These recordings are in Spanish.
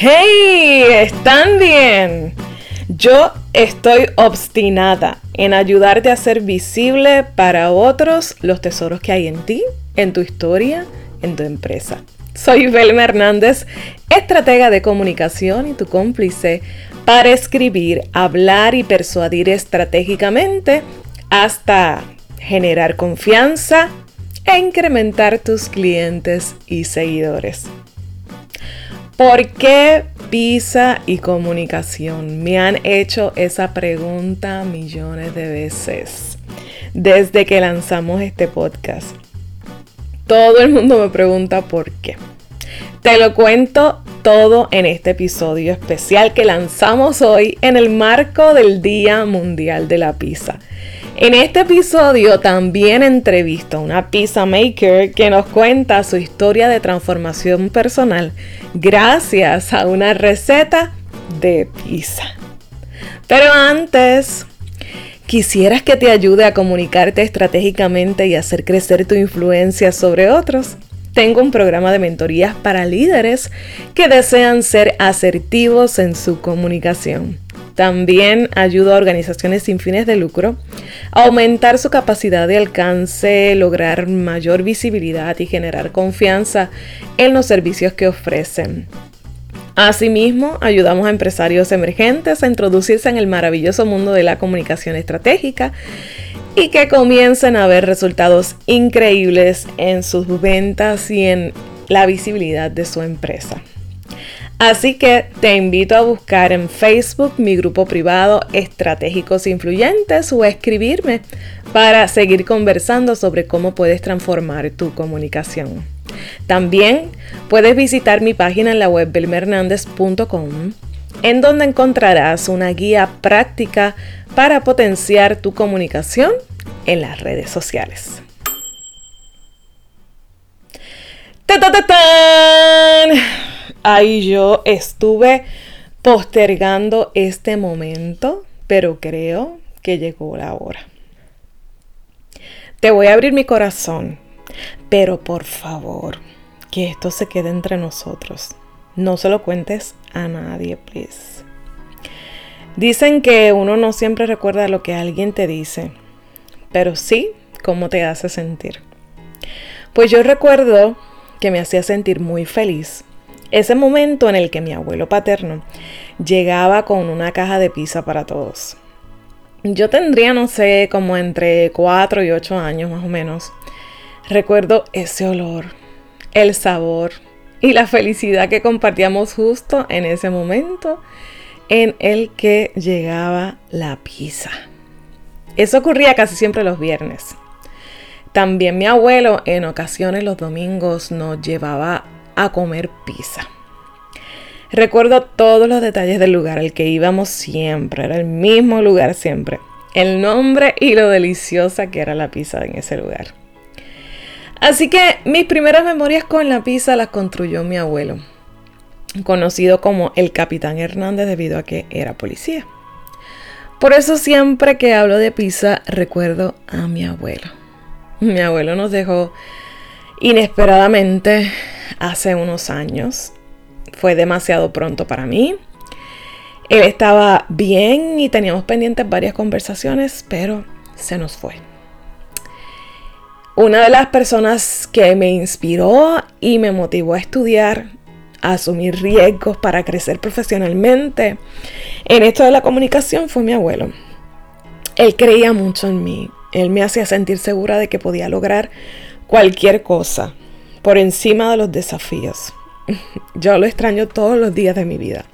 ¡Hey! ¿Están bien? Yo estoy obstinada en ayudarte a hacer visible para otros los tesoros que hay en ti, en tu historia, en tu empresa. Soy Velma Hernández, estratega de comunicación y tu cómplice para escribir, hablar y persuadir estratégicamente hasta generar confianza e incrementar tus clientes y seguidores. ¿Por qué pizza y comunicación? Me han hecho esa pregunta millones de veces desde que lanzamos este podcast. Todo el mundo me pregunta por qué. Te lo cuento todo en este episodio especial que lanzamos hoy en el marco del Día Mundial de la Pizza. En este episodio también entrevisto a una pizza maker que nos cuenta su historia de transformación personal gracias a una receta de pizza. Pero antes, ¿quisieras que te ayude a comunicarte estratégicamente y hacer crecer tu influencia sobre otros? Tengo un programa de mentorías para líderes que desean ser asertivos en su comunicación. También ayuda a organizaciones sin fines de lucro a aumentar su capacidad de alcance, lograr mayor visibilidad y generar confianza en los servicios que ofrecen. Asimismo, ayudamos a empresarios emergentes a introducirse en el maravilloso mundo de la comunicación estratégica y que comiencen a ver resultados increíbles en sus ventas y en la visibilidad de su empresa. Así que te invito a buscar en Facebook mi grupo privado Estratégicos Influyentes o a escribirme para seguir conversando sobre cómo puedes transformar tu comunicación. También puedes visitar mi página en la web belmernandez.com en donde encontrarás una guía práctica para potenciar tu comunicación en las redes sociales. ¡Ta, ta, Ahí yo estuve postergando este momento, pero creo que llegó la hora. Te voy a abrir mi corazón, pero por favor, que esto se quede entre nosotros. No se lo cuentes a nadie, please. Dicen que uno no siempre recuerda lo que alguien te dice, pero sí cómo te hace sentir. Pues yo recuerdo que me hacía sentir muy feliz ese momento en el que mi abuelo paterno llegaba con una caja de pizza para todos. Yo tendría, no sé, como entre 4 y 8 años más o menos. Recuerdo ese olor, el sabor y la felicidad que compartíamos justo en ese momento en el que llegaba la pizza. Eso ocurría casi siempre los viernes. También mi abuelo en ocasiones los domingos nos llevaba a comer pizza. Recuerdo todos los detalles del lugar al que íbamos siempre, era el mismo lugar siempre, el nombre y lo deliciosa que era la pizza en ese lugar. Así que mis primeras memorias con la pizza las construyó mi abuelo, conocido como el Capitán Hernández debido a que era policía. Por eso siempre que hablo de pizza recuerdo a mi abuelo. Mi abuelo nos dejó inesperadamente hace unos años. Fue demasiado pronto para mí. Él estaba bien y teníamos pendientes varias conversaciones, pero se nos fue. Una de las personas que me inspiró y me motivó a estudiar, asumir riesgos para crecer profesionalmente en esto de la comunicación fue mi abuelo. Él creía mucho en mí. Él me hacía sentir segura de que podía lograr cualquier cosa por encima de los desafíos. Yo lo extraño todos los días de mi vida.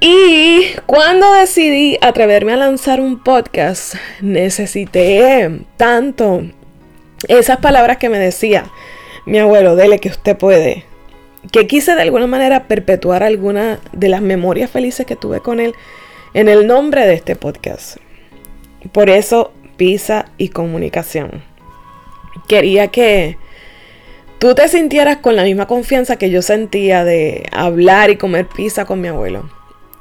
Y cuando decidí atreverme a lanzar un podcast, necesité tanto esas palabras que me decía mi abuelo, dele que usted puede, que quise de alguna manera perpetuar alguna de las memorias felices que tuve con él en el nombre de este podcast. Por eso, pizza y comunicación. Quería que tú te sintieras con la misma confianza que yo sentía de hablar y comer pizza con mi abuelo.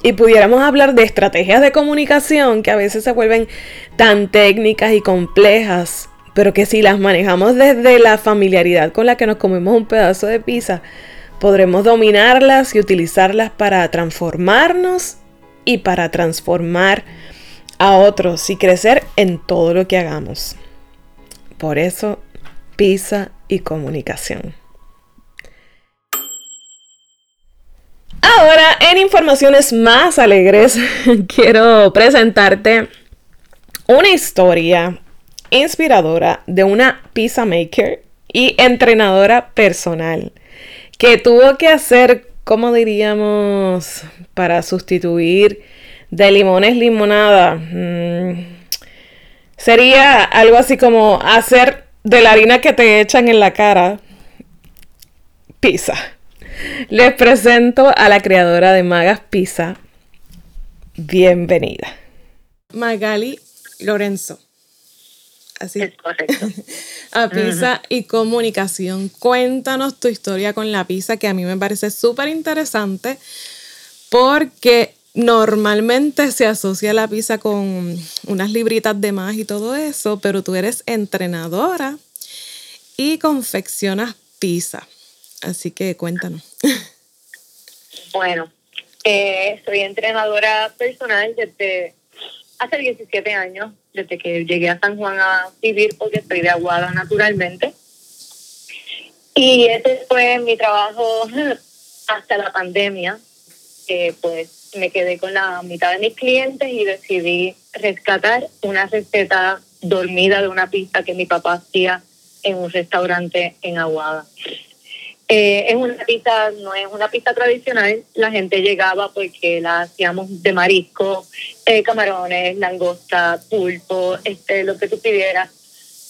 y pudiéramos hablar de estrategias de comunicación que a veces se vuelven tan técnicas y complejas, pero que si las manejamos desde la familiaridad con la que nos comemos un pedazo de pizza, podremos dominarlas y utilizarlas para transformarnos y para transformar a otros y crecer en todo lo que hagamos. Por eso, pizza y comunicación. Ahora, en informaciones más alegres, quiero presentarte una historia inspiradora de una pizza maker y entrenadora personal que tuvo que hacer, como diríamos, para sustituir de limones limonada. Mm, sería algo así como hacer de la harina que te echan en la cara pizza. Les presento a la creadora de Magas Pizza. Bienvenida. Magali Lorenzo. Así. Es correcto. a pizza y comunicación. Cuéntanos tu historia con la pizza, que a mí me parece súper interesante porque normalmente se asocia la pizza con unas libritas de más y todo eso, pero tú eres entrenadora y confeccionas pizza. Así que cuéntanos. Bueno, eh, soy entrenadora personal desde hace 17 años, desde que llegué a San Juan a vivir, porque soy de Aguada naturalmente. Y ese fue mi trabajo hasta la pandemia, pues me quedé con la mitad de mis clientes y decidí rescatar una receta dormida de una pizza que mi papá hacía en un restaurante en Aguada. Eh, es una pizza, no es una pizza tradicional, la gente llegaba porque la hacíamos de marisco, eh, camarones, langosta, pulpo, este, lo que tú pidieras.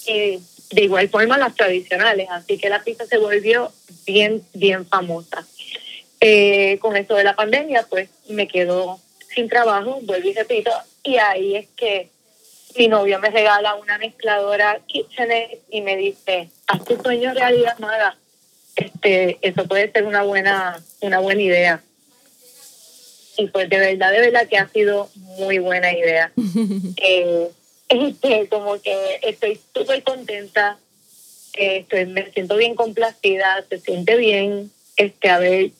Y de igual forma las tradicionales, así que la pizza se volvió bien, bien famosa. Eh, con esto de la pandemia, pues me quedo sin trabajo, vuelvo y repito, y ahí es que mi novio me regala una mezcladora KitchenAid y me dice, haz tu sueño realidad, Maga este, eso puede ser una buena, una buena idea. Y pues de verdad, de verdad que ha sido muy buena idea. eh, este, como que estoy súper contenta, estoy, me siento bien complacida, se siente bien este haber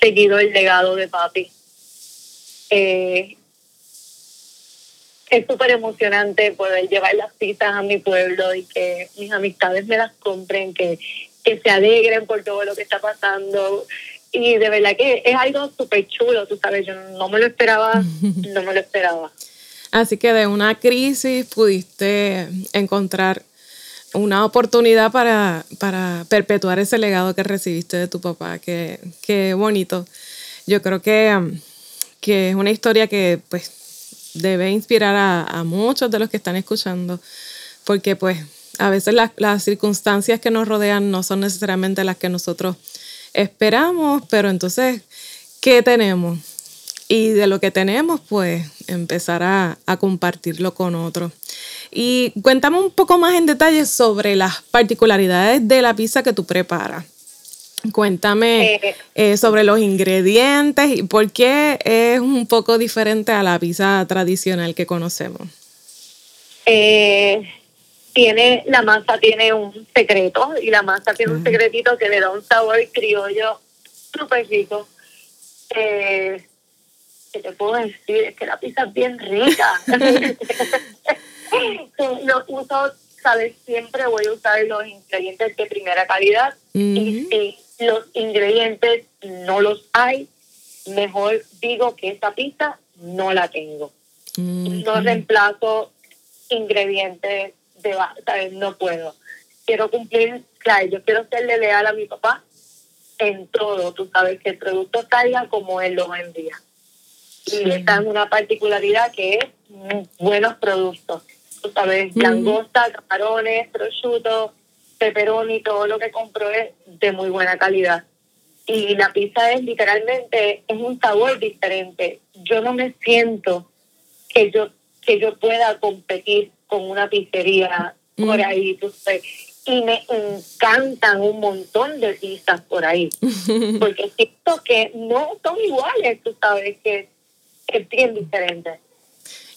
seguido el legado de papi. Eh, es súper emocionante poder llevar las pizzas a mi pueblo y que mis amistades me las compren, que que se alegren por todo lo que está pasando. Y de verdad que es algo súper chulo, tú sabes, yo no me lo esperaba, no me lo esperaba. Así que de una crisis pudiste encontrar una oportunidad para, para perpetuar ese legado que recibiste de tu papá. Qué, qué bonito. Yo creo que, que es una historia que pues debe inspirar a, a muchos de los que están escuchando, porque pues a veces las, circunstancias que nos rodean no son necesariamente las que nosotros esperamos, pero entonces, ¿qué tenemos? Y de lo que tenemos, pues empezar a, compartirlo con otros. Y cuéntame un poco más en detalle sobre las particularidades de la pizza que tú preparas. Cuéntame eh, eh, sobre los ingredientes y por qué es un poco diferente a la pizza tradicional que conocemos. Eh, tiene, la masa tiene un secreto y la masa tiene un secretito que le da un sabor criollo súper rico. Eh, ¿Qué te puedo decir? Es que la pizza es bien rica. lo uso, sabes, siempre voy a usar los ingredientes de primera calidad y si los ingredientes no los hay, mejor digo que esa pizza no la tengo. No reemplazo ingredientes no puedo. Quiero cumplir, claro, yo quiero serle leal a mi papá en todo, tú sabes, que el producto salga como él lo envía. Y esta es una particularidad que es buenos productos. Tú sabes, langosta, camarones, prosciutto, pepperoni, todo lo que compro es de muy buena calidad. Y la pizza es literalmente, es un sabor diferente. Yo no me siento que yo, que yo pueda competir con una pizzería por ahí, y me encantan un montón de pizzas por ahí, porque siento que no son iguales, tú sabes, que es bien diferente.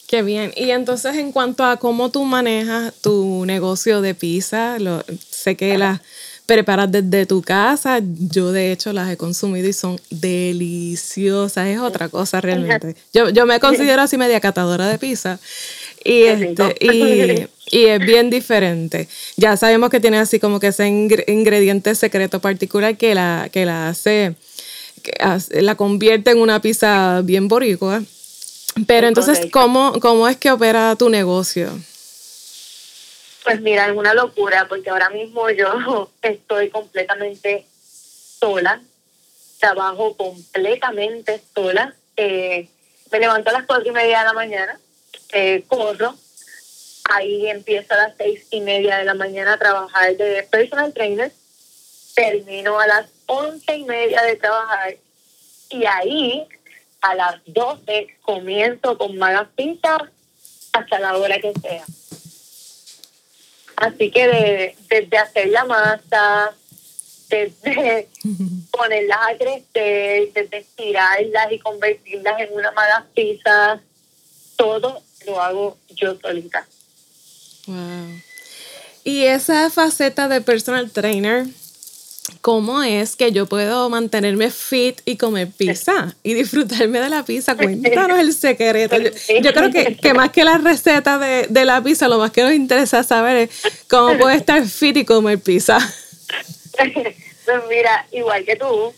Qué bien. Y entonces en cuanto a cómo tú manejas tu negocio de pizza, lo, sé que las preparas desde tu casa. Yo de hecho las he consumido y son deliciosas. Es otra cosa realmente. Yo, yo me considero así media catadora de pizza. Y, este, y, y, es bien diferente. Ya sabemos que tiene así como que ese ingrediente secreto particular que la, que la hace, que la convierte en una pizza bien boricua. Pero entonces, ¿cómo, ¿cómo es que opera tu negocio? Pues mira, es una locura porque ahora mismo yo estoy completamente sola, trabajo completamente sola. Eh, me levanto a las cuatro y media de la mañana, eh, corro, ahí empiezo a las seis y media de la mañana a trabajar de personal trainer, termino a las once y media de trabajar y ahí a las 12 comienzo con malas pizzas hasta la hora que sea. Así que desde hacer la masa, desde ponerlas a crecer, desde estirarlas y convertirlas en una mala pizza, todo lo hago yo solita. Wow. Y esa faceta de personal trainer, ¿cómo es que yo puedo mantenerme fit y comer pizza y disfrutarme de la pizza? Cuéntanos el secreto. Yo, creo que, que, más que la receta de, de, la pizza, lo más que nos interesa saber es cómo puedo estar fit y comer pizza. Pues mira, igual que tú,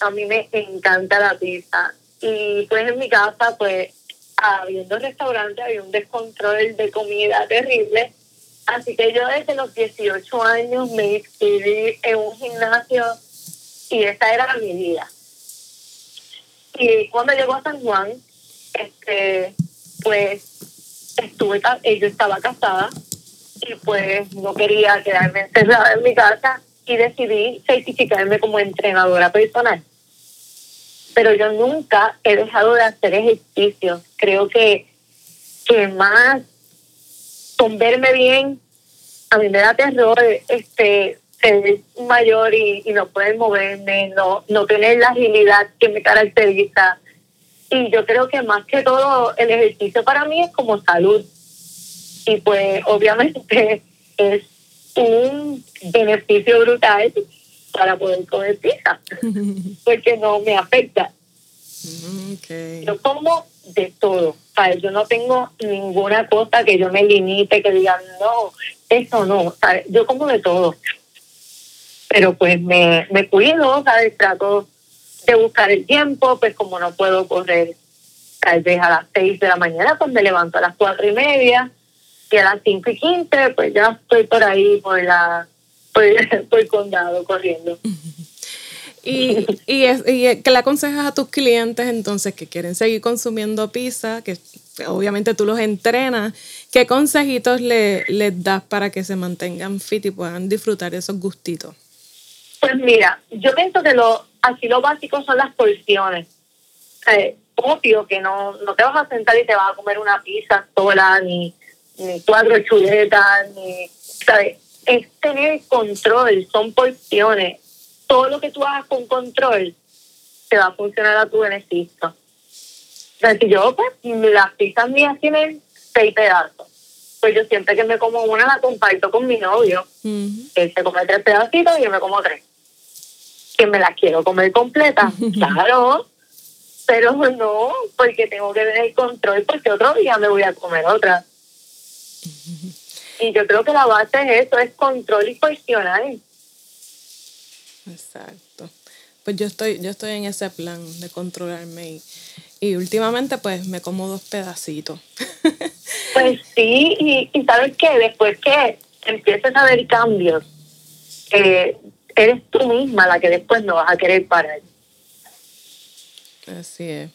a mí me encanta la pizza. Y pues en mi casa, pues, habiendo restaurante, había un descontrol de comida terrible Así que yo desde los 18 años me inscribí en un gimnasio y esa era mi vida. Y cuando llegó a San Juan, este, pues estuve, yo estaba casada y pues no quería quedarme encerrada en mi casa y decidí certificarme como entrenadora personal. Pero yo nunca he dejado de hacer ejercicio. Creo que, que más con verme bien, a mí me da terror este ser mayor y, no poder moverme, no, no tener la agilidad que me caracteriza. Y yo creo que más que todo el ejercicio para mí es como salud. Y pues obviamente es un beneficio brutal para poder comer pizza, porque no me afecta. Yo como de todo. Yo no tengo ninguna cosa que yo me limite, que diga, no, eso no. Yo como de todo. Pero pues me, me cuido, ¿sabes? Trato de buscar el tiempo, pues como no puedo correr tal vez a las seis de la mañana, pues me levanto a las cuatro y media y a las cinco y quince, pues ya estoy por ahí, por la por, por el condado corriendo. Y, y, es, y ¿qué le aconsejas a tus clientes entonces que quieren seguir consumiendo pizza, que obviamente tú los entrenas, ¿qué consejitos le, les das para que se mantengan fit y puedan disfrutar esos gustitos? Pues mira, yo pienso que lo, así lo básico son las porciones. Eh, obvio que no, no te vas a sentar y te vas a comer una pizza sola, ni, ni cuatro chuletas, ni, ¿sabes? Es tener control, son porciones todo lo que tú hagas con control te va a funcionar a tu beneficio. Si yo, pues, las pizzas mías tienen seis pedazos. Pues yo siempre que me como una la comparto con mi novio. Él se come tres pedacitos y yo me como tres. Que me las quiero comer completa, claro. Pero no, porque tengo que tener control porque otro día me voy a comer otra. Y yo creo que la base es eso, es control y cuestionar. Exacto. Pues yo estoy, yo estoy en ese plan de controlarme y, últimamente pues me como dos pedacitos. Pues sí, y, sabes que después que empieces a ver cambios, eh, eres tú misma la que después no vas a querer parar. Así es.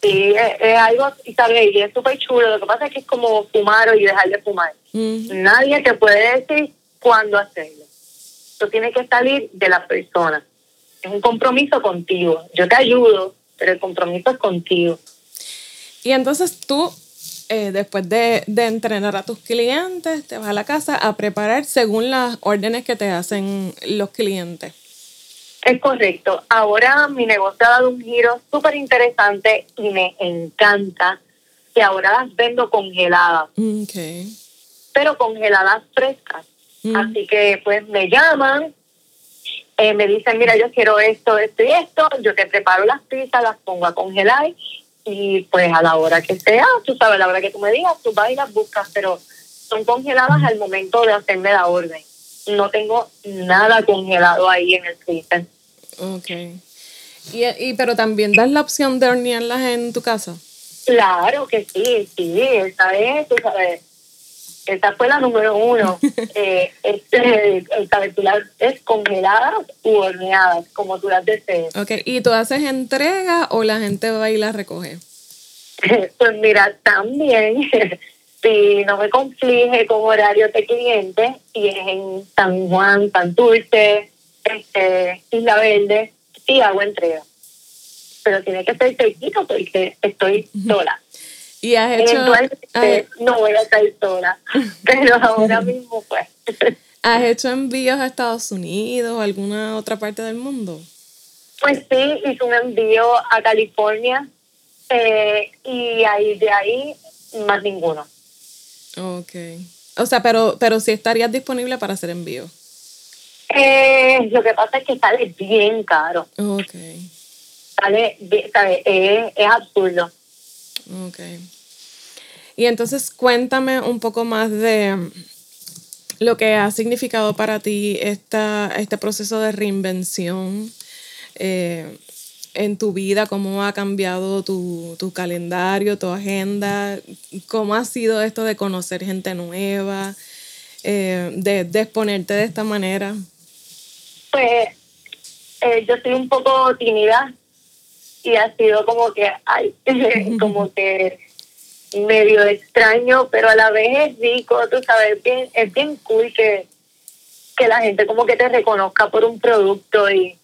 Sí, es, algo, y sabes, y es súper chulo. Lo que pasa es que es como fumar y dejar de fumar. Nadie te puede decir cuándo hacerlo tiene que salir de la persona. Es un compromiso contigo. Yo te ayudo, pero el compromiso es contigo. Y entonces tú, eh, después de, de, entrenar a tus clientes, te vas a la casa a preparar según las órdenes que te hacen los clientes. Es correcto. Ahora mi negocio ha dado un giro súper interesante y me encanta que ahora las vendo congeladas. Okay. Pero congeladas frescas. Mm. Así que pues me llaman, eh, me dicen, mira, yo quiero esto, esto y esto, yo te preparo las pizzas, las pongo a congelar y pues a la hora que sea, tú sabes, a la hora que tú me digas, tú vas y las buscas, pero son congeladas al momento de hacerme la orden. No tengo nada congelado ahí en el freezer. Ok. Y, y, pero también das la opción de hornearlas en tu casa. Claro que sí, sí, esa es, tú sabes, esa fue la número uno. eh, este, el las es congeladas u horneadas, como tú las desees. Ok, ¿y tú haces entrega o la gente va y las recoge? pues mira, también, si no me conflige con horarios de clientes, y es en San Juan, Santurce, este, Isla Verde, sí hago entrega. Pero tiene que ser cerquita porque estoy sola. ¿Y has hecho...? Eventualmente no voy a estar sola, pero ahora mismo pues. ¿Has hecho envíos a Estados Unidos o alguna otra parte del mundo? Pues sí, hice un envío a California eh, y ahí de ahí más ninguno. Ok. O sea, pero, pero sí estarías disponible para hacer envío. Eh, lo que pasa es que sale bien caro. Ok. Sale, sale es, es absurdo. Ok. Y entonces cuéntame un poco más de lo que ha significado para ti esta, este proceso de reinvención eh, en tu vida, cómo ha cambiado tu, tu, calendario, tu agenda, cómo ha sido esto de conocer gente nueva, eh, de, de, exponerte de esta manera. Pues eh, yo soy un poco tímida y ha sido como que, ay, como que medio extraño, pero a la vez es rico, tú sabes, es bien, es bien cool que, que la gente como que te reconozca por un producto y,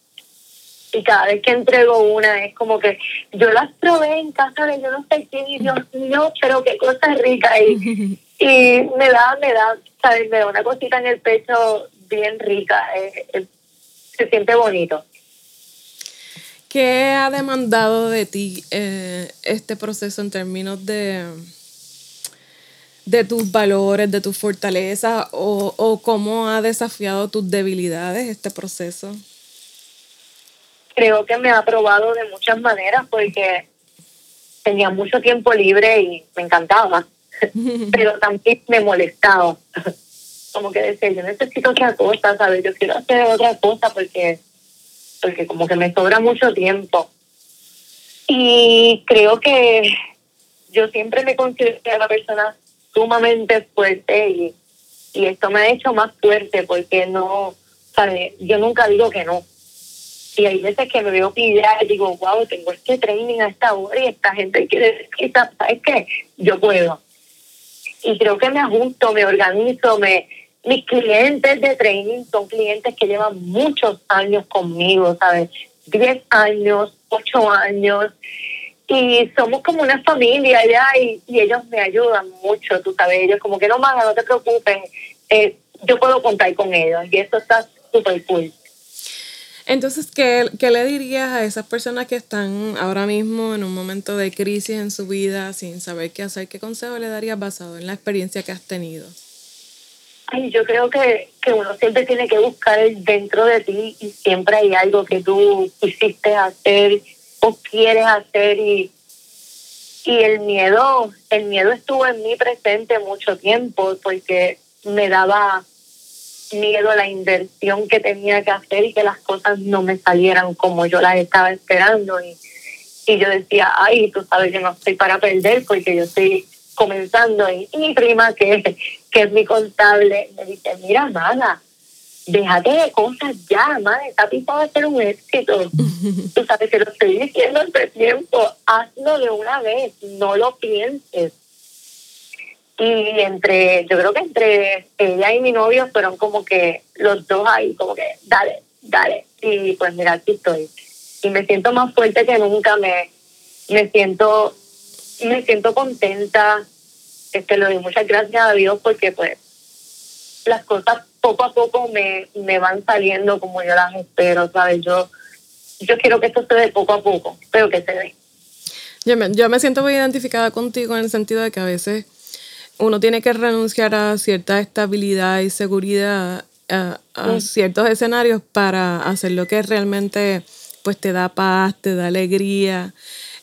y cada vez que entrego una es como que yo las probé en casa de yo no sé quién y Dios mío, pero qué cosa rica y, y me da, me da, sabes, me da una cosita en el pecho bien rica, se siente bonito. ¿Qué ha demandado de ti eh, este proceso en términos de, de tus valores, de tus fortalezas o, o cómo ha desafiado tus debilidades este proceso? Creo que me ha probado de muchas maneras porque tenía mucho tiempo libre y me encantaba, pero también me molestaba. Como que decía, yo necesito otra cosa, ¿sabes? Yo quiero hacer otra cosa porque porque como que me sobra mucho tiempo. Y creo que yo siempre me considero una persona sumamente fuerte y, y esto me ha hecho más fuerte porque no, ¿sabes? Yo nunca digo que no. Y hay veces que me veo pillar y digo, wow, tengo este training a esta hora y esta gente quiere ¿sabes qué? Yo puedo. Y creo que me ajusto, me organizo, me, mis clientes de training son clientes que llevan muchos años conmigo, ¿sabes? Diez años, ocho años. Y somos como una familia ya y, ellos me ayudan mucho, tú sabes. Ellos como que no, maga, no te preocupes. Eh, yo puedo contar con ellos y eso está súper cool. Entonces, ¿qué, ¿qué, le dirías a esas personas que están ahora mismo en un momento de crisis en su vida sin saber qué hacer? ¿Qué consejo le darías basado en la experiencia que has tenido? Ay, yo creo que, que uno siempre tiene que buscar dentro de ti y siempre hay algo que tú quisiste hacer o quieres hacer y, y el miedo, el miedo estuvo en mí presente mucho tiempo porque me daba miedo a la inversión que tenía que hacer y que las cosas no me salieran como yo las estaba esperando y, y yo decía, ay, tú sabes que no estoy para perder porque yo estoy comenzando y, mi prima, que, que es mi contable, me dice, mira, nada, déjate de cosas ya, madre, esta pipa va a ser un éxito. Tú sabes que lo estoy diciendo hace tiempo, hazlo de una vez, no lo pienses. Y entre, yo creo que entre ella y mi novio fueron como que los dos ahí, como que, dale, dale. Y pues mira, aquí estoy. Y me siento más fuerte que nunca, me, me siento me siento contenta, este, le doy muchas gracias a Dios porque pues las cosas poco a poco me, me van saliendo como yo las espero, ¿sabes? Yo, yo quiero que esto se dé poco a poco, pero que se dé. Yo me, yo me siento muy identificada contigo en el sentido de que a veces uno tiene que renunciar a cierta estabilidad y seguridad a, a ciertos escenarios para hacer lo que realmente pues te da paz, te da alegría,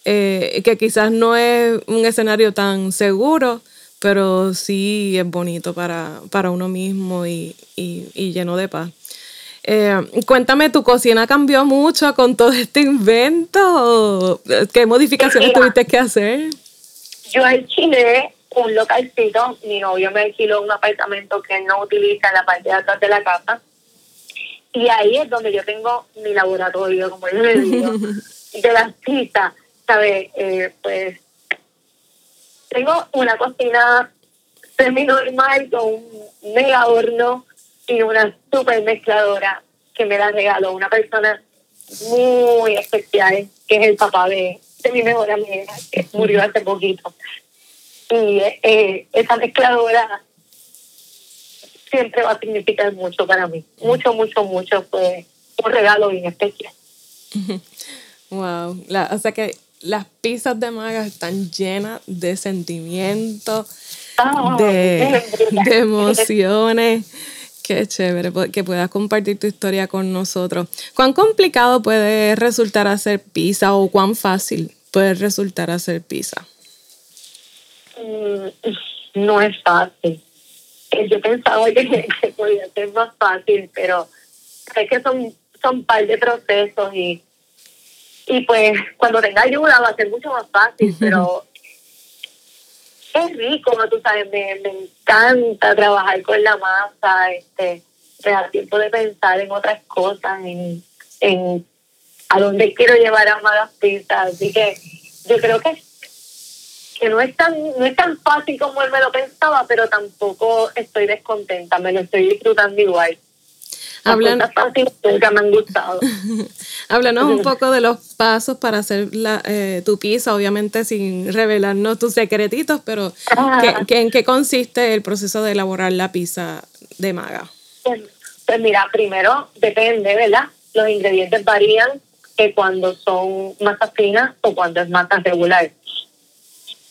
eh, que quizás no es un escenario tan seguro, pero sí es bonito para, para uno mismo y, y, lleno de paz. Eh, cuéntame, ¿tu cocina cambió mucho con todo este invento? ¿Qué modificaciones tuviste que hacer? Yo alquilé un localcito, mi novio me alquiló un apartamento que no utiliza en la parte de atrás de la casa. Y ahí es donde yo tengo mi laboratorio, como yo le digo, de las pizzas, ¿sabes? Eh, pues tengo una cocina semi-normal con un mega horno y una super mezcladora que me la regaló una persona muy especial, que es el papá de, mi mejor amiga, que murió hace poquito. Y eh, esa mezcladora siempre va a significar mucho para mí. Mucho, mucho, mucho. Fue un regalo bien especial. Wow. o sea que las pizzas de Maga están llenas de sentimientos, de, emociones. Qué chévere que puedas compartir tu historia con nosotros. ¿Cuán complicado puede resultar hacer pizza o cuán fácil puede resultar hacer pizza? Mm, no es fácil. Eh, yo pensaba que, podía ser más fácil, pero es que son, son un par de procesos y y pues cuando tenga ayuda va a ser mucho más fácil, pero es rico, tú sabes, me, encanta trabajar con la masa, este, me da tiempo de pensar en otras cosas, en, en a dónde quiero llevar a más pistas, así que yo creo que que no es tan no es tan fácil como él me lo pensaba, pero tampoco estoy descontenta, me lo estoy disfrutando igual. Háblanos un poco de los pasos para hacer la, eh, tu pizza, obviamente sin revelarnos tus secretitos, pero ¿en qué consiste el proceso de elaborar la pizza de maga? Pues, pues, mira, primero depende, ¿verdad? Los ingredientes varían que cuando son masa finas o cuando es masa regular.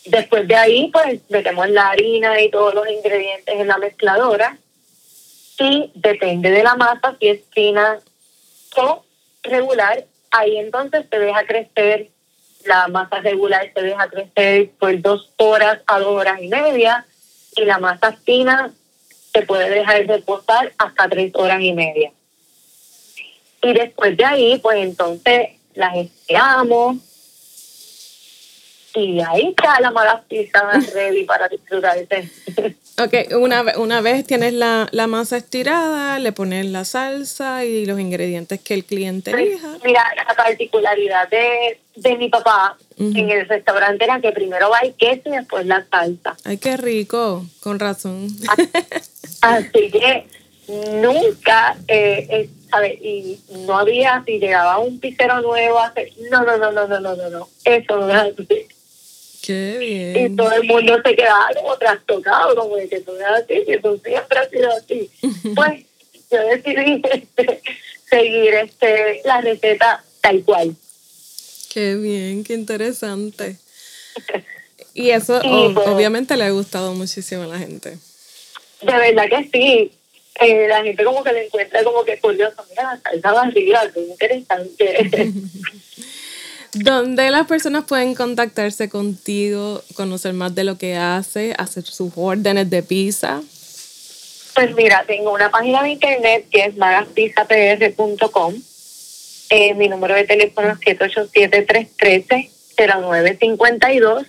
Después de ahí, pues metemos la harina y todos los ingredientes en la mezcladora y depende de la masa, si es fina o regular, ahí entonces se deja crecer, la masa regular se deja crecer por dos horas a dos horas y media y la masa fina se puede dejar reposar hasta tres horas y media. Y después de ahí, pues entonces las estiramos y ahí está la mala pizza ready para disfrutar. Ok, una, una vez tienes la, masa estirada, le pones la salsa y los ingredientes que el cliente elija. Mira, la particularidad de, mi papá en el restaurante era que primero va el queso y después la salsa. Ay, qué rico, con razón. Así que nunca, eh, eh, ¿sabes? Y no había, si llegaba un pizzero nuevo, hace, no, no, no, no, no, no, no, no, eso no es así. Qué bien. Y todo el mundo se quedaba como trastocado, como de que tú eres así, que tú siempre has sido así. pues yo decidí este, seguir este, la receta tal cual. Qué bien, qué interesante. Y eso pues, obviamente le ha gustado muchísimo a la gente. De verdad que sí. Eh, la gente como que le encuentra como que curioso. Mira, esa barriga, qué interesante. ¿Dónde las personas pueden contactarse contigo, conocer más de lo que hace, hacer sus órdenes de pizza? Pues mira, tengo una página de internet que es magaspizzapr.com. Eh, mi número de teléfono es 787-313-0952.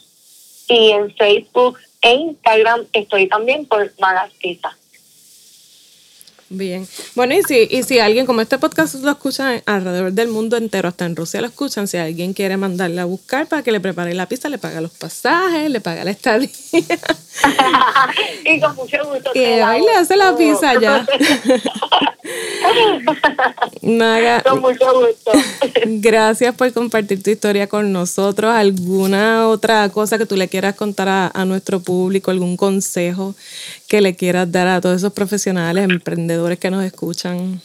Y en Facebook e Instagram estoy también por Magas Bien. Bueno, y si, y si alguien, como este podcast lo escucha alrededor del mundo entero, hasta en Rusia lo escuchan, si alguien quiere mandarle a buscar para que le prepare la pizza, le paga los pasajes, le paga la estadía. y con mucho gusto. Y ahí le hace la pizza ya. Naga, con mucho gusto. gracias por compartir tu historia con nosotros. ¿Alguna otra cosa que tú le quieras contar a, a nuestro público? ¿Algún consejo que le quieras dar a todos esos profesionales, emprendedores? emprendedores que nos escuchan?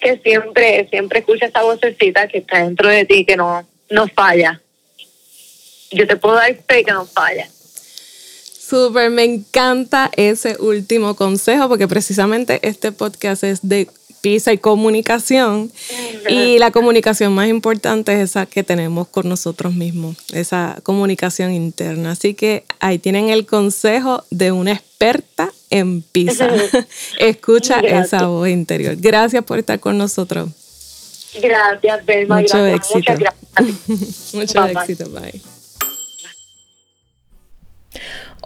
Que siempre, siempre escucha esa vocecita que está dentro de ti, que no, no falla. Yo te puedo dar fe que no falla. Súper, me encanta ese último consejo porque precisamente este podcast es de pizza y comunicación. Y la comunicación más importante es esa que tenemos con nosotros mismos, esa comunicación interna. Así que ahí tienen el consejo de una experta en pizza. Escucha esa voz interior. Gracias por estar con nosotros. Gracias, Belma. Mucho éxito. Muchas gracias. Mucho éxito. Bye.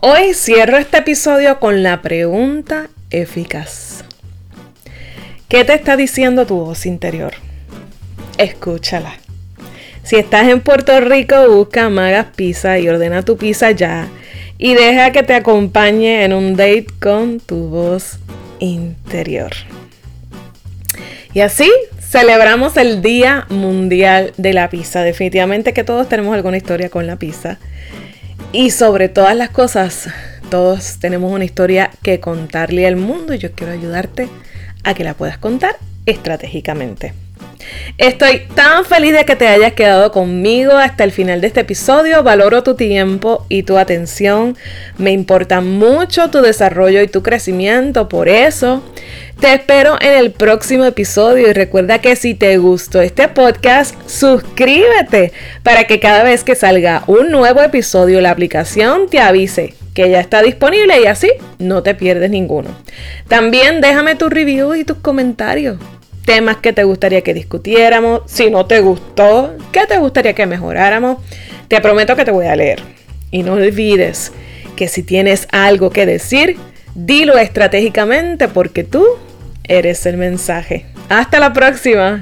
Hoy cierro este episodio con la pregunta eficaz. ¿Qué te está diciendo tu voz interior? Escúchala. Si estás en Puerto Rico, busca Magas Pizza y ordena tu pizza ya. Y deja que te acompañe en un date con tu voz interior. Y así celebramos el Día Mundial de la Pizza. Definitivamente que todos tenemos alguna historia con la pizza. Y sobre todas las cosas, todos tenemos una historia que contarle al mundo y yo quiero ayudarte a que la puedas contar estratégicamente. Estoy tan feliz de que te hayas quedado conmigo hasta el final de este episodio. Valoro tu tiempo y tu atención. Me importa mucho tu desarrollo y tu crecimiento. Por eso te espero en el próximo episodio y recuerda que si te gustó este podcast, suscríbete para que cada vez que salga un nuevo episodio la aplicación te avise que ya está disponible y así no te pierdes ninguno. También déjame tu review y tus comentarios. Temas que te gustaría que discutiéramos. Si no te gustó, ¿qué te gustaría que mejoráramos? Te prometo que te voy a leer. Y no olvides que si tienes algo que decir, dilo estratégicamente porque tú eres el mensaje. Hasta la próxima.